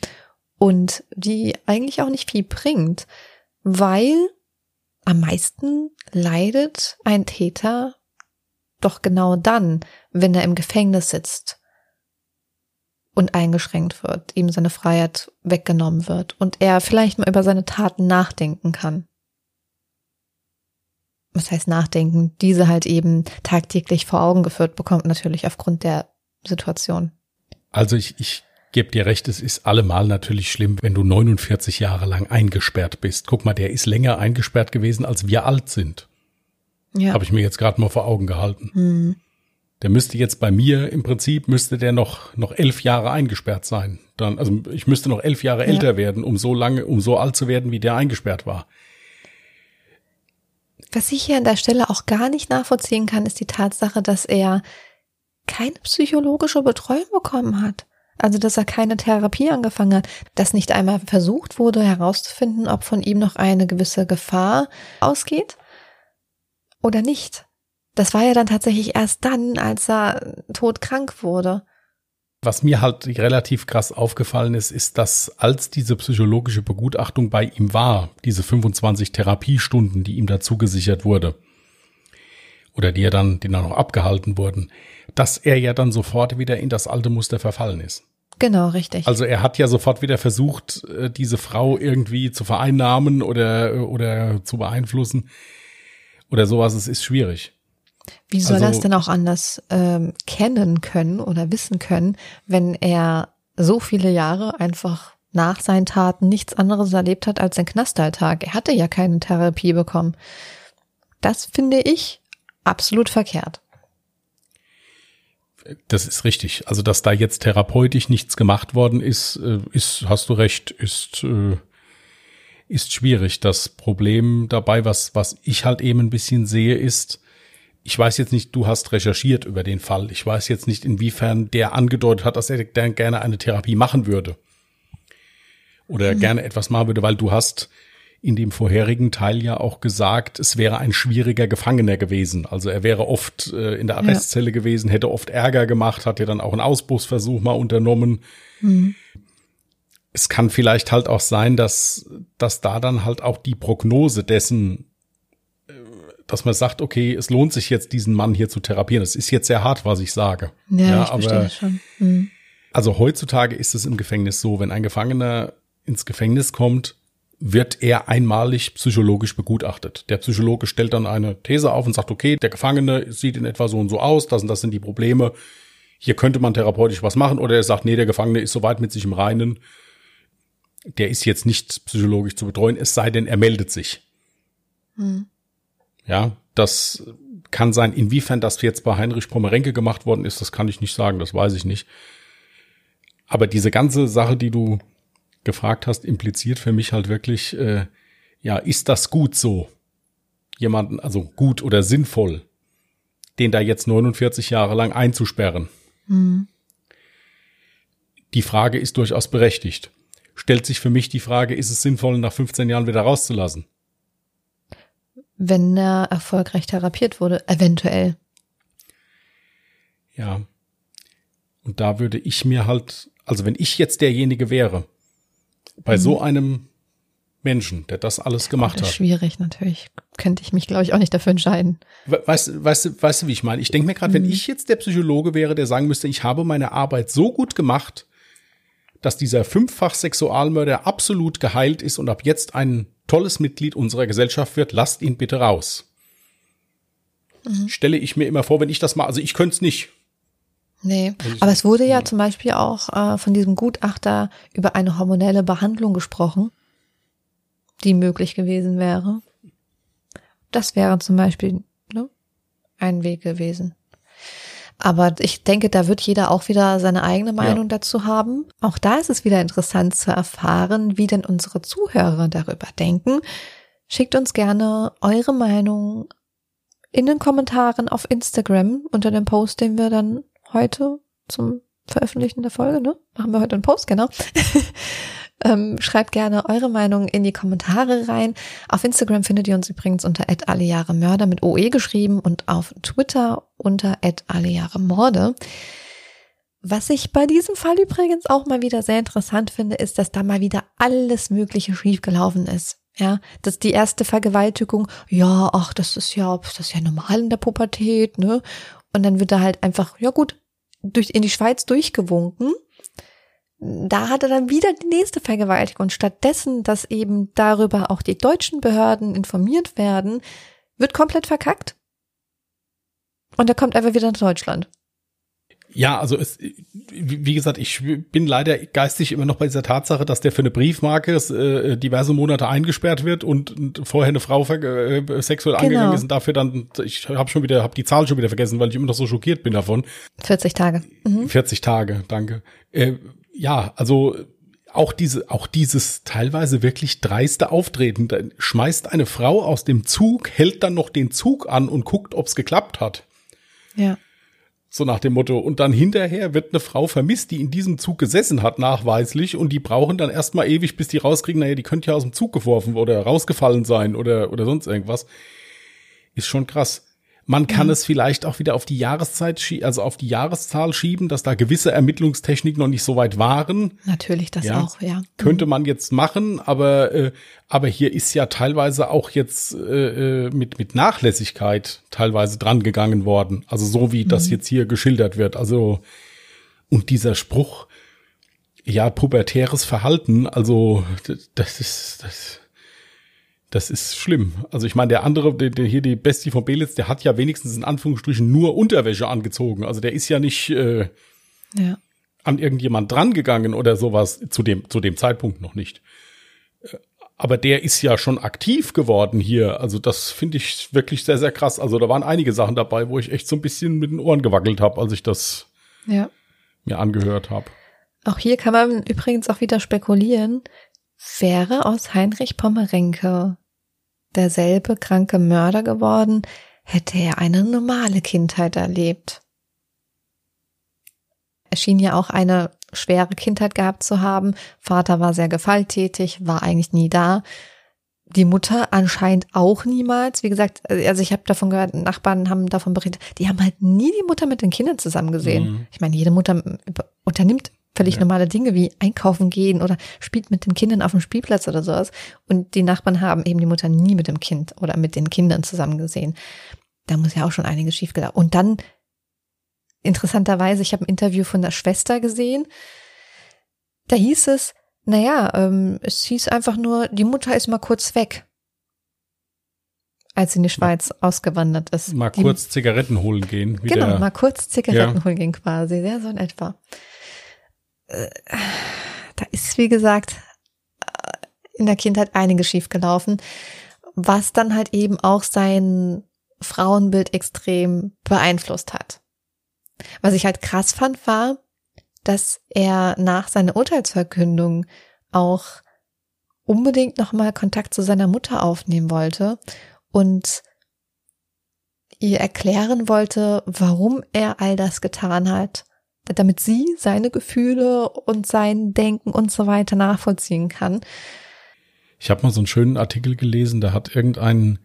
und die eigentlich auch nicht viel bringt, weil am meisten leidet ein Täter doch genau dann, wenn er im Gefängnis sitzt und eingeschränkt wird, ihm seine Freiheit weggenommen wird und er vielleicht mal über seine Taten nachdenken kann. Was heißt nachdenken? Diese halt eben tagtäglich vor Augen geführt bekommt, natürlich aufgrund der Situation. Also ich, ich gebe dir recht, es ist allemal natürlich schlimm, wenn du 49 Jahre lang eingesperrt bist. Guck mal, der ist länger eingesperrt gewesen, als wir alt sind. Ja. Habe ich mir jetzt gerade mal vor Augen gehalten. Mhm. Der müsste jetzt bei mir im Prinzip müsste der noch noch elf Jahre eingesperrt sein. Dann, also ich müsste noch elf Jahre ja. älter werden, um so lange, um so alt zu werden, wie der eingesperrt war. Was ich hier an der Stelle auch gar nicht nachvollziehen kann, ist die Tatsache, dass er keine psychologische Betreuung bekommen hat. Also, dass er keine Therapie angefangen hat, dass nicht einmal versucht wurde herauszufinden, ob von ihm noch eine gewisse Gefahr ausgeht oder nicht. Das war ja dann tatsächlich erst dann, als er todkrank wurde. Was mir halt relativ krass aufgefallen ist, ist, dass als diese psychologische Begutachtung bei ihm war, diese 25 Therapiestunden, die ihm dazu gesichert wurde, oder die er dann, die dann noch abgehalten wurden, dass er ja dann sofort wieder in das alte Muster verfallen ist. Genau, richtig. Also er hat ja sofort wieder versucht, äh, diese Frau irgendwie zu vereinnahmen oder, oder zu beeinflussen oder sowas. Es ist schwierig. Wie soll also, das denn auch anders ähm, kennen können oder wissen können, wenn er so viele Jahre einfach nach seinen Taten nichts anderes erlebt hat als den Knastalltag? Er hatte ja keine Therapie bekommen. Das finde ich absolut verkehrt. Das ist richtig. Also, dass da jetzt therapeutisch nichts gemacht worden ist, äh, ist, hast du recht, ist, äh, ist schwierig. Das Problem dabei, was, was ich halt eben ein bisschen sehe, ist, ich weiß jetzt nicht, du hast recherchiert über den Fall. Ich weiß jetzt nicht, inwiefern der angedeutet hat, dass er gerne eine Therapie machen würde. Oder mhm. gerne etwas machen würde, weil du hast in dem vorherigen Teil ja auch gesagt, es wäre ein schwieriger Gefangener gewesen. Also er wäre oft äh, in der Arrestzelle ja. gewesen, hätte oft Ärger gemacht, hat ja dann auch einen Ausbruchsversuch mal unternommen. Mhm. Es kann vielleicht halt auch sein, dass, dass da dann halt auch die Prognose dessen dass man sagt, okay, es lohnt sich jetzt, diesen Mann hier zu therapieren. Das ist jetzt sehr hart, was ich sage. Ja, ja ich aber schon. Mhm. also heutzutage ist es im Gefängnis so, wenn ein Gefangener ins Gefängnis kommt, wird er einmalig psychologisch begutachtet. Der Psychologe stellt dann eine These auf und sagt, okay, der Gefangene sieht in etwa so und so aus, das und das sind die Probleme. Hier könnte man therapeutisch was machen. Oder er sagt, nee, der Gefangene ist soweit mit sich im Reinen. Der ist jetzt nicht psychologisch zu betreuen, es sei denn, er meldet sich. Mhm. Ja, das kann sein. Inwiefern das jetzt bei Heinrich Pommerenke gemacht worden ist, das kann ich nicht sagen, das weiß ich nicht. Aber diese ganze Sache, die du gefragt hast, impliziert für mich halt wirklich, äh, ja, ist das gut so? Jemanden, also gut oder sinnvoll, den da jetzt 49 Jahre lang einzusperren? Mhm. Die Frage ist durchaus berechtigt. Stellt sich für mich die Frage, ist es sinnvoll, nach 15 Jahren wieder rauszulassen? Wenn er erfolgreich therapiert wurde, eventuell. Ja. Und da würde ich mir halt, also wenn ich jetzt derjenige wäre, bei mhm. so einem Menschen, der das alles gemacht hat. Schwierig natürlich. Könnte ich mich, glaube ich, auch nicht dafür entscheiden. Weißt, weißt, weißt du, wie ich meine? Ich denke mir gerade, mhm. wenn ich jetzt der Psychologe wäre, der sagen müsste, ich habe meine Arbeit so gut gemacht, dass dieser fünffach Sexualmörder absolut geheilt ist und ab jetzt ein tolles Mitglied unserer Gesellschaft wird, lasst ihn bitte raus. Mhm. Stelle ich mir immer vor, wenn ich das mal, also ich könnte es nicht. Nee, aber es wurde ja zum Beispiel auch äh, von diesem Gutachter über eine hormonelle Behandlung gesprochen, die möglich gewesen wäre. Das wäre zum Beispiel ne, ein Weg gewesen. Aber ich denke, da wird jeder auch wieder seine eigene Meinung ja. dazu haben. Auch da ist es wieder interessant zu erfahren, wie denn unsere Zuhörer darüber denken. Schickt uns gerne eure Meinung in den Kommentaren auf Instagram unter dem Post, den wir dann heute zum Veröffentlichen der Folge, ne? Machen wir heute einen Post, genau. Ähm, schreibt gerne eure Meinung in die Kommentare rein. Auf Instagram findet ihr uns übrigens unter Mörder mit OE geschrieben und auf Twitter unter Morde. Was ich bei diesem Fall übrigens auch mal wieder sehr interessant finde, ist, dass da mal wieder alles Mögliche schiefgelaufen ist. Ja, dass die erste Vergewaltigung, ja, ach, das ist ja, das ist ja normal in der Pubertät, ne? Und dann wird da halt einfach, ja gut, durch, in die Schweiz durchgewunken da hatte dann wieder die nächste Vergewaltigung. Und stattdessen, dass eben darüber auch die deutschen Behörden informiert werden, wird komplett verkackt. Und er kommt einfach wieder nach Deutschland. Ja, also es, wie gesagt, ich bin leider geistig immer noch bei dieser Tatsache, dass der für eine Briefmarke äh, diverse Monate eingesperrt wird und, und vorher eine Frau äh, sexuell genau. angegangen ist und dafür dann, ich habe schon wieder, habe die Zahl schon wieder vergessen, weil ich immer noch so schockiert bin davon. 40 Tage. Mhm. 40 Tage, danke. Äh, ja, also auch diese, auch dieses teilweise wirklich dreiste Auftreten. Da schmeißt eine Frau aus dem Zug, hält dann noch den Zug an und guckt, ob's geklappt hat. Ja. So nach dem Motto. Und dann hinterher wird eine Frau vermisst, die in diesem Zug gesessen hat, nachweislich. Und die brauchen dann erstmal ewig, bis die rauskriegen, naja, die könnte ja aus dem Zug geworfen oder rausgefallen sein oder, oder sonst irgendwas. Ist schon krass. Man kann mhm. es vielleicht auch wieder auf die Jahreszeit, also auf die Jahreszahl schieben, dass da gewisse Ermittlungstechniken noch nicht so weit waren. Natürlich, das ja, auch, ja. Könnte mhm. man jetzt machen, aber, äh, aber hier ist ja teilweise auch jetzt äh, äh, mit, mit Nachlässigkeit teilweise dran gegangen worden. Also so wie mhm. das jetzt hier geschildert wird. Also, und dieser Spruch, ja, pubertäres Verhalten, also das ist, das, das ist schlimm. Also ich meine, der andere, der, der hier die Bestie von Belitz, der hat ja wenigstens in Anführungsstrichen nur Unterwäsche angezogen. Also der ist ja nicht äh, ja. an irgendjemand drangegangen oder sowas, zu dem, zu dem Zeitpunkt noch nicht. Äh, aber der ist ja schon aktiv geworden hier. Also das finde ich wirklich sehr, sehr krass. Also da waren einige Sachen dabei, wo ich echt so ein bisschen mit den Ohren gewackelt habe, als ich das ja. mir angehört habe. Auch hier kann man übrigens auch wieder spekulieren, Wäre aus Heinrich Pommerenke derselbe kranke Mörder geworden, hätte er eine normale Kindheit erlebt. Er schien ja auch eine schwere Kindheit gehabt zu haben. Vater war sehr gewalttätig, war eigentlich nie da. Die Mutter anscheinend auch niemals. Wie gesagt, also ich habe davon gehört, Nachbarn haben davon berichtet, die haben halt nie die Mutter mit den Kindern zusammen gesehen. Mhm. Ich meine, jede Mutter unternimmt völlig ja. normale Dinge wie einkaufen gehen oder spielt mit den Kindern auf dem Spielplatz oder sowas. Und die Nachbarn haben eben die Mutter nie mit dem Kind oder mit den Kindern zusammen gesehen. Da muss ja auch schon einiges schiefgelaufen. Und dann, interessanterweise, ich habe ein Interview von der Schwester gesehen. Da hieß es, naja, ähm, es hieß einfach nur, die Mutter ist mal kurz weg als sie in die Schweiz mal, ausgewandert ist. Mal die, kurz Zigaretten holen gehen. Genau, der, mal kurz Zigaretten ja. holen gehen quasi, ja, so in etwa da ist, wie gesagt, in der Kindheit einiges schiefgelaufen, was dann halt eben auch sein Frauenbild extrem beeinflusst hat. Was ich halt krass fand, war, dass er nach seiner Urteilsverkündung auch unbedingt nochmal Kontakt zu seiner Mutter aufnehmen wollte und ihr erklären wollte, warum er all das getan hat damit sie seine Gefühle und sein Denken und so weiter nachvollziehen kann. Ich habe mal so einen schönen Artikel gelesen, da hat irgendein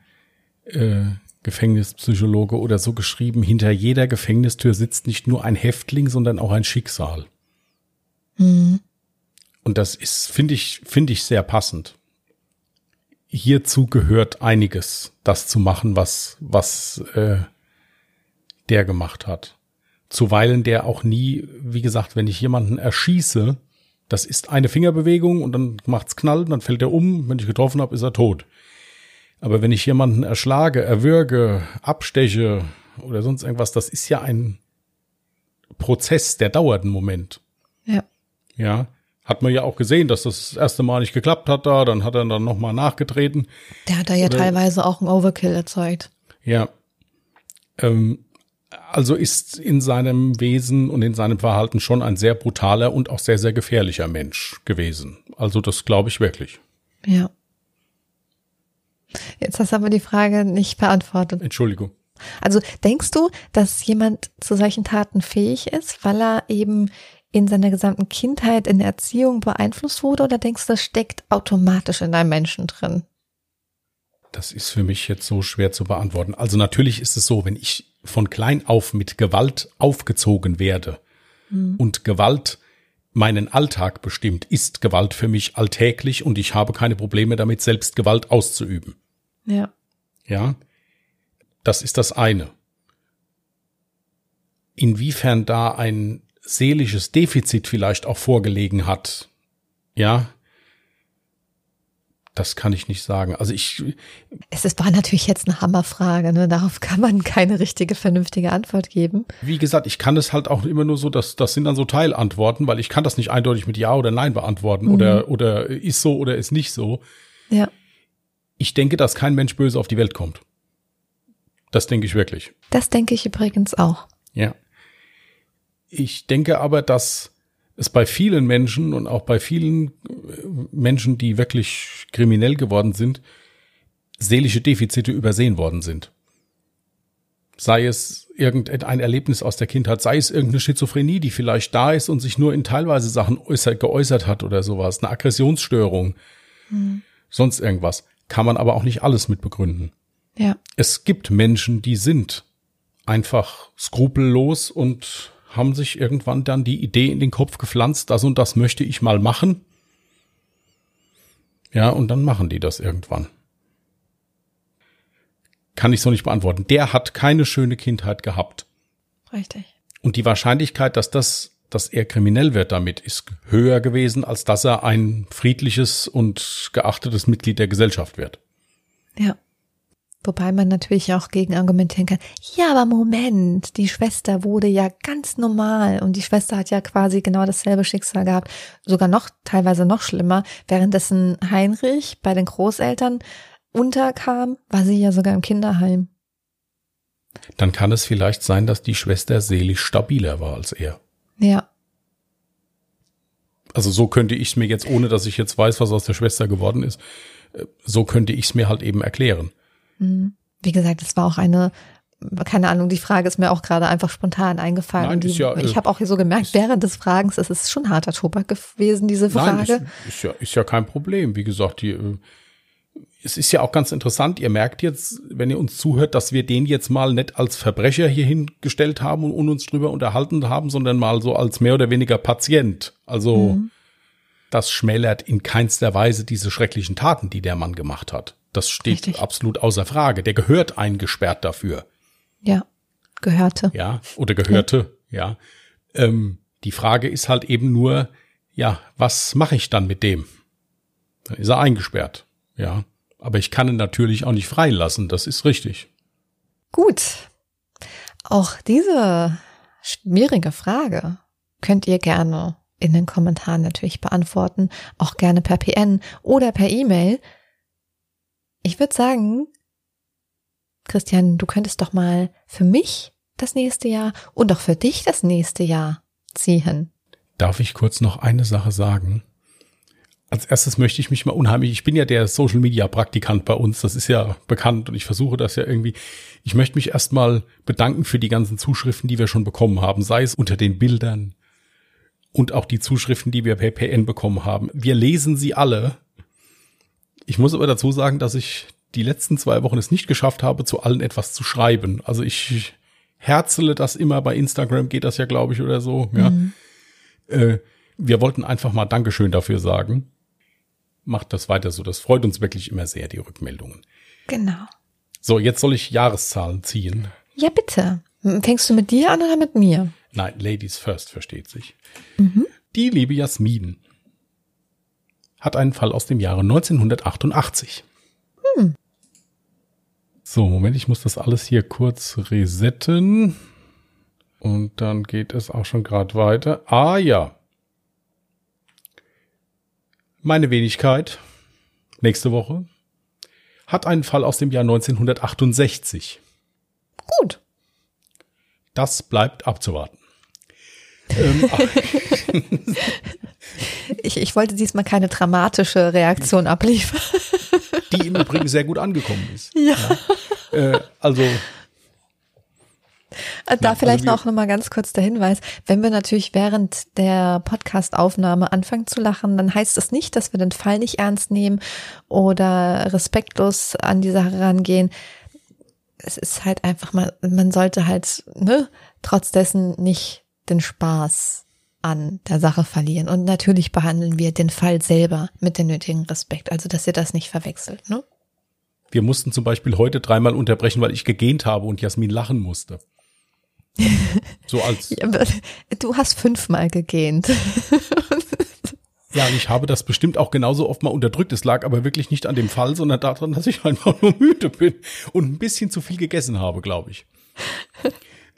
äh, Gefängnispsychologe oder so geschrieben, hinter jeder Gefängnistür sitzt nicht nur ein Häftling, sondern auch ein Schicksal. Mhm. Und das ist, finde ich, finde ich sehr passend. Hierzu gehört einiges, das zu machen, was, was äh, der gemacht hat zuweilen der auch nie, wie gesagt, wenn ich jemanden erschieße, das ist eine Fingerbewegung und dann macht's Knall, dann fällt er um, wenn ich getroffen habe, ist er tot. Aber wenn ich jemanden erschlage, erwürge, absteche oder sonst irgendwas, das ist ja ein Prozess, der dauert einen Moment. Ja. Ja. Hat man ja auch gesehen, dass das, das erste Mal nicht geklappt hat da, dann hat er dann nochmal nachgetreten. Der hat da ja oder, teilweise auch einen Overkill erzeugt. Ja. Ähm, also ist in seinem Wesen und in seinem Verhalten schon ein sehr brutaler und auch sehr, sehr gefährlicher Mensch gewesen. Also das glaube ich wirklich. Ja. Jetzt hast du aber die Frage nicht beantwortet. Entschuldigung. Also denkst du, dass jemand zu solchen Taten fähig ist, weil er eben in seiner gesamten Kindheit in der Erziehung beeinflusst wurde oder denkst du, das steckt automatisch in einem Menschen drin? Das ist für mich jetzt so schwer zu beantworten. Also natürlich ist es so, wenn ich von klein auf mit Gewalt aufgezogen werde mhm. und Gewalt meinen Alltag bestimmt, ist Gewalt für mich alltäglich und ich habe keine Probleme damit, selbst Gewalt auszuüben. Ja. Ja. Das ist das eine. Inwiefern da ein seelisches Defizit vielleicht auch vorgelegen hat, ja, Das kann ich nicht sagen. Also ich. Es ist, war natürlich jetzt eine Hammerfrage, ne? Darauf kann man keine richtige, vernünftige Antwort geben. Wie gesagt, ich kann es halt auch immer nur so, dass das sind dann so Teilantworten, weil ich kann das nicht eindeutig mit Ja oder Nein beantworten mhm. oder, oder ist so oder ist nicht so. Ja. Ich denke, dass kein Mensch böse auf die Welt kommt. Das denke ich wirklich. Das denke ich übrigens auch. Ja. Ich denke aber, dass es bei vielen Menschen und auch bei vielen äh, Menschen, die wirklich kriminell geworden sind, seelische Defizite übersehen worden sind. Sei es irgendein Erlebnis aus der Kindheit, sei es irgendeine Schizophrenie, die vielleicht da ist und sich nur in teilweise Sachen äußert, geäußert hat oder sowas, eine Aggressionsstörung, mhm. sonst irgendwas. Kann man aber auch nicht alles mit begründen. Ja. Es gibt Menschen, die sind einfach skrupellos und haben sich irgendwann dann die Idee in den Kopf gepflanzt, das und das möchte ich mal machen. Ja, und dann machen die das irgendwann. Kann ich so nicht beantworten. Der hat keine schöne Kindheit gehabt. Richtig. Und die Wahrscheinlichkeit, dass das, dass er kriminell wird damit, ist höher gewesen, als dass er ein friedliches und geachtetes Mitglied der Gesellschaft wird. Ja. Wobei man natürlich auch gegen argumentieren kann, ja, aber Moment, die Schwester wurde ja ganz normal und die Schwester hat ja quasi genau dasselbe Schicksal gehabt, sogar noch teilweise noch schlimmer, währenddessen Heinrich bei den Großeltern unterkam, war sie ja sogar im Kinderheim. Dann kann es vielleicht sein, dass die Schwester seelisch stabiler war als er. Ja. Also so könnte ich es mir jetzt, ohne dass ich jetzt weiß, was aus der Schwester geworden ist, äh, so könnte ich es mir halt eben erklären. Mhm. Wie gesagt, es war auch eine, keine Ahnung, die Frage ist mir auch gerade einfach spontan eingefallen. Nein, die, ja, ich habe auch so gemerkt, während des Fragens, es ist schon harter Tobak gewesen, diese Frage. Nein, ist, ist, ja, ist ja kein Problem. Wie gesagt, die, äh, es ist ja auch ganz interessant, ihr merkt jetzt, wenn ihr uns zuhört, dass wir den jetzt mal nicht als Verbrecher hier hingestellt haben und uns drüber unterhalten haben, sondern mal so als mehr oder weniger Patient. Also mhm. das schmälert in keinster Weise diese schrecklichen Taten, die der Mann gemacht hat. Das steht Richtig. absolut außer Frage. Der gehört eingesperrt dafür. Ja, gehörte. Ja, oder gehörte, ja. ja. Ähm, die Frage ist halt eben nur, ja, was mache ich dann mit dem? Dann ist er eingesperrt, ja. Aber ich kann ihn natürlich auch nicht freilassen, das ist richtig. Gut. Auch diese schwierige Frage könnt ihr gerne in den Kommentaren natürlich beantworten, auch gerne per PN oder per E-Mail ich würde sagen, Christian, du könntest doch mal für mich das nächste Jahr und auch für dich das nächste Jahr ziehen. Darf ich kurz noch eine Sache sagen? Als erstes möchte ich mich mal unheimlich, ich bin ja der Social Media Praktikant bei uns, das ist ja bekannt und ich versuche das ja irgendwie. Ich möchte mich erstmal bedanken für die ganzen Zuschriften, die wir schon bekommen haben, sei es unter den Bildern und auch die Zuschriften, die wir per PN bekommen haben. Wir lesen sie alle ich muss aber dazu sagen, dass ich die letzten zwei Wochen es nicht geschafft habe, zu allen etwas zu schreiben. Also ich herzele das immer bei Instagram, geht das ja, glaube ich, oder so. Ja. Mhm. Äh, wir wollten einfach mal Dankeschön dafür sagen. Macht das weiter so. Das freut uns wirklich immer sehr, die Rückmeldungen. Genau. So, jetzt soll ich Jahreszahlen ziehen. Ja, bitte. Fängst du mit dir an oder mit mir? Nein, Ladies first, versteht sich. Mhm. Die liebe Jasmin hat einen Fall aus dem Jahre 1988. Hm. So, Moment, ich muss das alles hier kurz resetten. Und dann geht es auch schon gerade weiter. Ah ja. Meine Wenigkeit, nächste Woche, hat einen Fall aus dem Jahr 1968. Gut. Das bleibt abzuwarten. ähm, Ich, ich wollte diesmal keine dramatische Reaktion abliefern. Die im Übrigen sehr gut angekommen ist. Ja. ja. Äh, also. Da Nein, vielleicht also noch mal ganz kurz der Hinweis, wenn wir natürlich während der Podcast-Aufnahme anfangen zu lachen, dann heißt das nicht, dass wir den Fall nicht ernst nehmen oder respektlos an die Sache rangehen. Es ist halt einfach mal, man sollte halt, ne, trotz dessen nicht den Spaß an der Sache verlieren. Und natürlich behandeln wir den Fall selber mit dem nötigen Respekt. Also, dass ihr das nicht verwechselt, ne? Wir mussten zum Beispiel heute dreimal unterbrechen, weil ich gegähnt habe und Jasmin lachen musste. So als. du hast fünfmal gegähnt. Ja, und ich habe das bestimmt auch genauso oft mal unterdrückt. Es lag aber wirklich nicht an dem Fall, sondern daran, dass ich einfach nur müde bin und ein bisschen zu viel gegessen habe, glaube ich.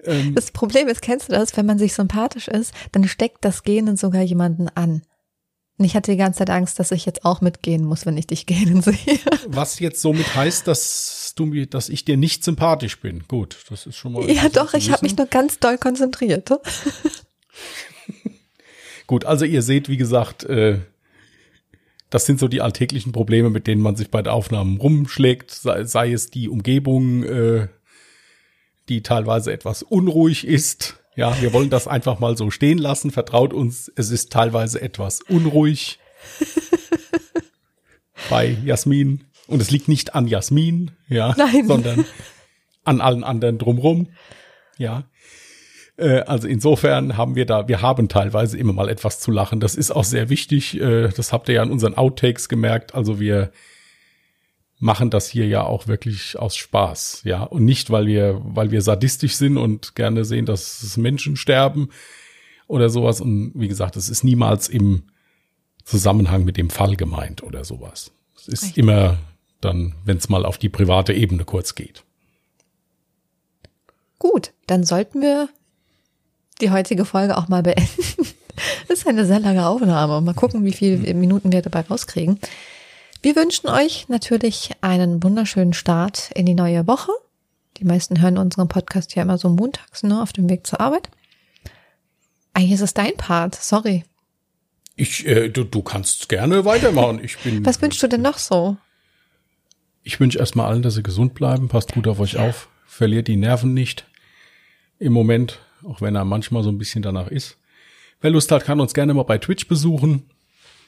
Ähm, das Problem ist, kennst du das, wenn man sich sympathisch ist, dann steckt das Genen sogar jemanden an. Und ich hatte die ganze Zeit Angst, dass ich jetzt auch mitgehen muss, wenn ich dich gehen sehe. Was jetzt somit heißt, dass du mir, dass ich dir nicht sympathisch bin. Gut, das ist schon mal. Ja, doch, ich habe mich nur ganz doll konzentriert. Gut, also ihr seht, wie gesagt, äh, das sind so die alltäglichen Probleme, mit denen man sich bei den Aufnahmen rumschlägt, sei, sei es die Umgebung, äh, die teilweise etwas unruhig ist. Ja, wir wollen das einfach mal so stehen lassen. Vertraut uns, es ist teilweise etwas unruhig bei Jasmin. Und es liegt nicht an Jasmin, ja, Nein. sondern an allen anderen drumrum. Ja. Äh, also insofern haben wir da, wir haben teilweise immer mal etwas zu lachen. Das ist auch sehr wichtig. Äh, das habt ihr ja in unseren Outtakes gemerkt. Also wir machen das hier ja auch wirklich aus Spaß, ja. Und nicht, weil wir, weil wir sadistisch sind und gerne sehen, dass Menschen sterben oder sowas. Und wie gesagt, es ist niemals im Zusammenhang mit dem Fall gemeint oder sowas. Es ist Richtig. immer dann, wenn es mal auf die private Ebene kurz geht. Gut, dann sollten wir die heutige Folge auch mal beenden. das ist eine sehr lange Aufnahme. Mal gucken, wie viele Minuten wir dabei rauskriegen. Wir wünschen euch natürlich einen wunderschönen Start in die neue Woche. Die meisten hören unseren Podcast ja immer so montags, ne, auf dem Weg zur Arbeit. Eigentlich ist es dein Part, sorry. Ich, äh, du, du kannst gerne weitermachen. Ich bin. Was wünschst du denn noch so? Ich wünsche erstmal allen, dass sie gesund bleiben. Passt gut auf euch auf. Verliert die Nerven nicht. Im Moment auch wenn er manchmal so ein bisschen danach ist. Wer Lust hat, kann uns gerne mal bei Twitch besuchen.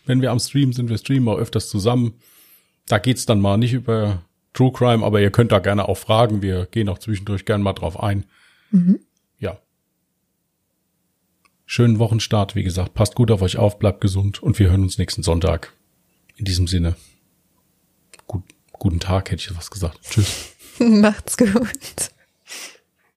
Wenn wir am Stream sind, wir streamen auch öfters zusammen. Da geht's dann mal nicht über True Crime, aber ihr könnt da gerne auch fragen. Wir gehen auch zwischendurch gerne mal drauf ein. Mhm. Ja. Schönen Wochenstart, wie gesagt. Passt gut auf euch auf, bleibt gesund und wir hören uns nächsten Sonntag. In diesem Sinne. Gut, guten Tag, hätte ich was gesagt. Tschüss. Macht's gut.